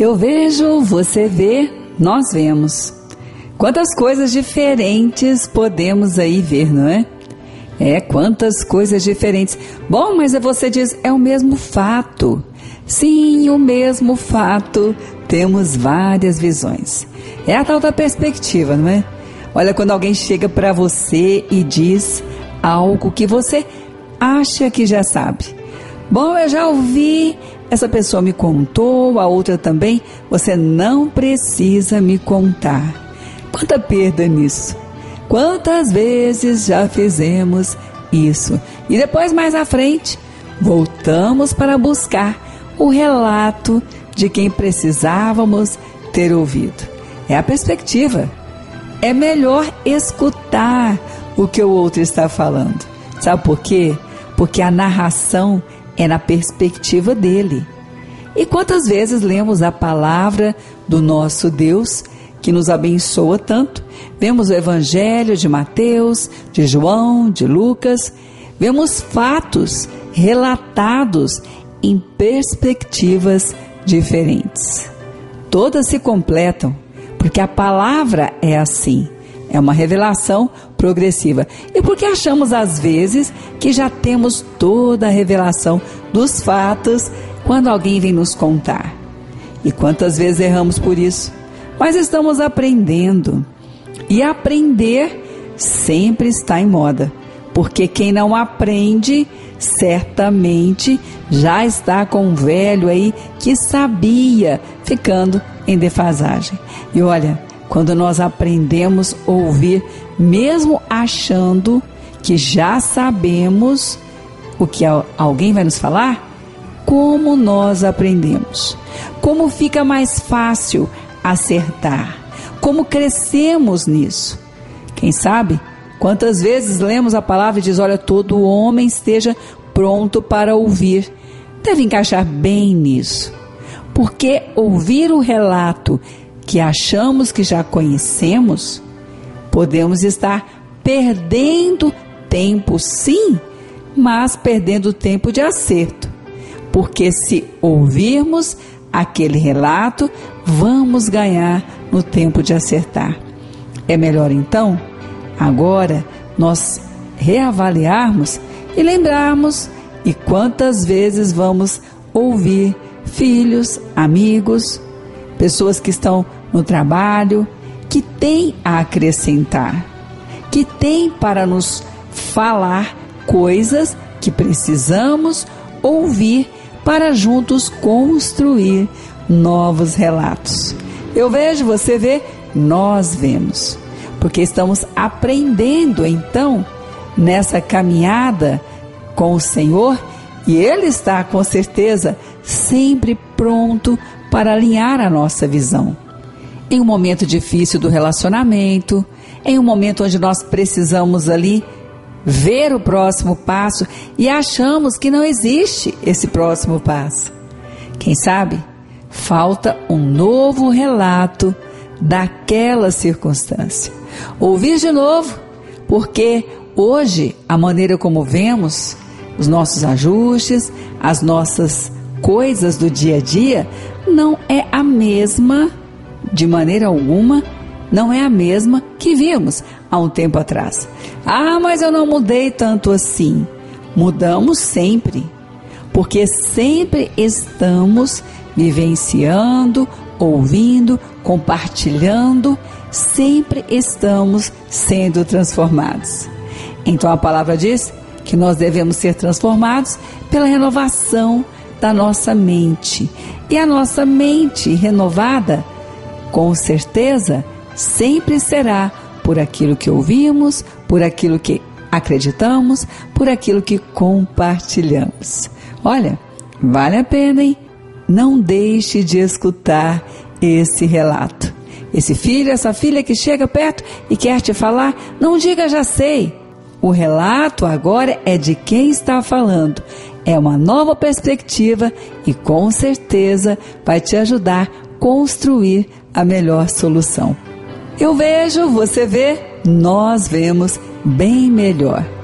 Eu vejo, você vê, nós vemos. Quantas coisas diferentes podemos aí ver, não é? É, quantas coisas diferentes. Bom, mas você diz, é o mesmo fato. Sim, o mesmo fato. Temos várias visões. É a tal da perspectiva, não é? Olha, quando alguém chega para você e diz algo que você acha que já sabe. Bom, eu já ouvi, essa pessoa me contou, a outra também. Você não precisa me contar. Quanta perda nisso. Quantas vezes já fizemos isso? E depois, mais à frente, voltamos para buscar o relato de quem precisávamos ter ouvido. É a perspectiva. É melhor escutar o que o outro está falando. Sabe por quê? Porque a narração é na perspectiva dele. E quantas vezes lemos a palavra do nosso Deus que nos abençoa tanto? Vemos o Evangelho de Mateus, de João, de Lucas, vemos fatos relatados em perspectivas diferentes. Todas se completam, porque a palavra é assim. É uma revelação progressiva. E porque achamos às vezes que já temos toda a revelação dos fatos quando alguém vem nos contar. E quantas vezes erramos por isso? Mas estamos aprendendo. E aprender sempre está em moda. Porque quem não aprende, certamente já está com um velho aí que sabia, ficando em defasagem. E olha, quando nós aprendemos a ouvir, mesmo achando que já sabemos o que alguém vai nos falar, como nós aprendemos, como fica mais fácil acertar, como crescemos nisso. Quem sabe quantas vezes lemos a palavra e diz: Olha, todo homem esteja pronto para ouvir. Deve encaixar bem nisso, porque ouvir o relato que achamos que já conhecemos, podemos estar perdendo tempo, sim, mas perdendo tempo de acerto. Porque se ouvirmos aquele relato, vamos ganhar no tempo de acertar. É melhor então, agora, nós reavaliarmos e lembrarmos e quantas vezes vamos ouvir filhos, amigos, pessoas que estão no trabalho, que tem a acrescentar, que tem para nos falar coisas que precisamos ouvir para juntos construir novos relatos. Eu vejo, você vê, nós vemos, porque estamos aprendendo então nessa caminhada com o Senhor e Ele está com certeza sempre pronto para alinhar a nossa visão em um momento difícil do relacionamento, em um momento onde nós precisamos ali ver o próximo passo e achamos que não existe esse próximo passo. Quem sabe falta um novo relato daquela circunstância. Ouvir de novo, porque hoje a maneira como vemos os nossos ajustes, as nossas coisas do dia a dia não é a mesma de maneira alguma, não é a mesma que vimos há um tempo atrás. Ah, mas eu não mudei tanto assim. Mudamos sempre, porque sempre estamos vivenciando, ouvindo, compartilhando, sempre estamos sendo transformados. Então a palavra diz que nós devemos ser transformados pela renovação da nossa mente. E a nossa mente renovada com certeza sempre será por aquilo que ouvimos, por aquilo que acreditamos, por aquilo que compartilhamos. Olha, vale a pena, hein? Não deixe de escutar esse relato. Esse filho, essa filha que chega perto e quer te falar, não diga já sei. O relato agora é de quem está falando. É uma nova perspectiva e com certeza vai te ajudar a construir a melhor solução. Eu vejo, você vê, nós vemos bem melhor.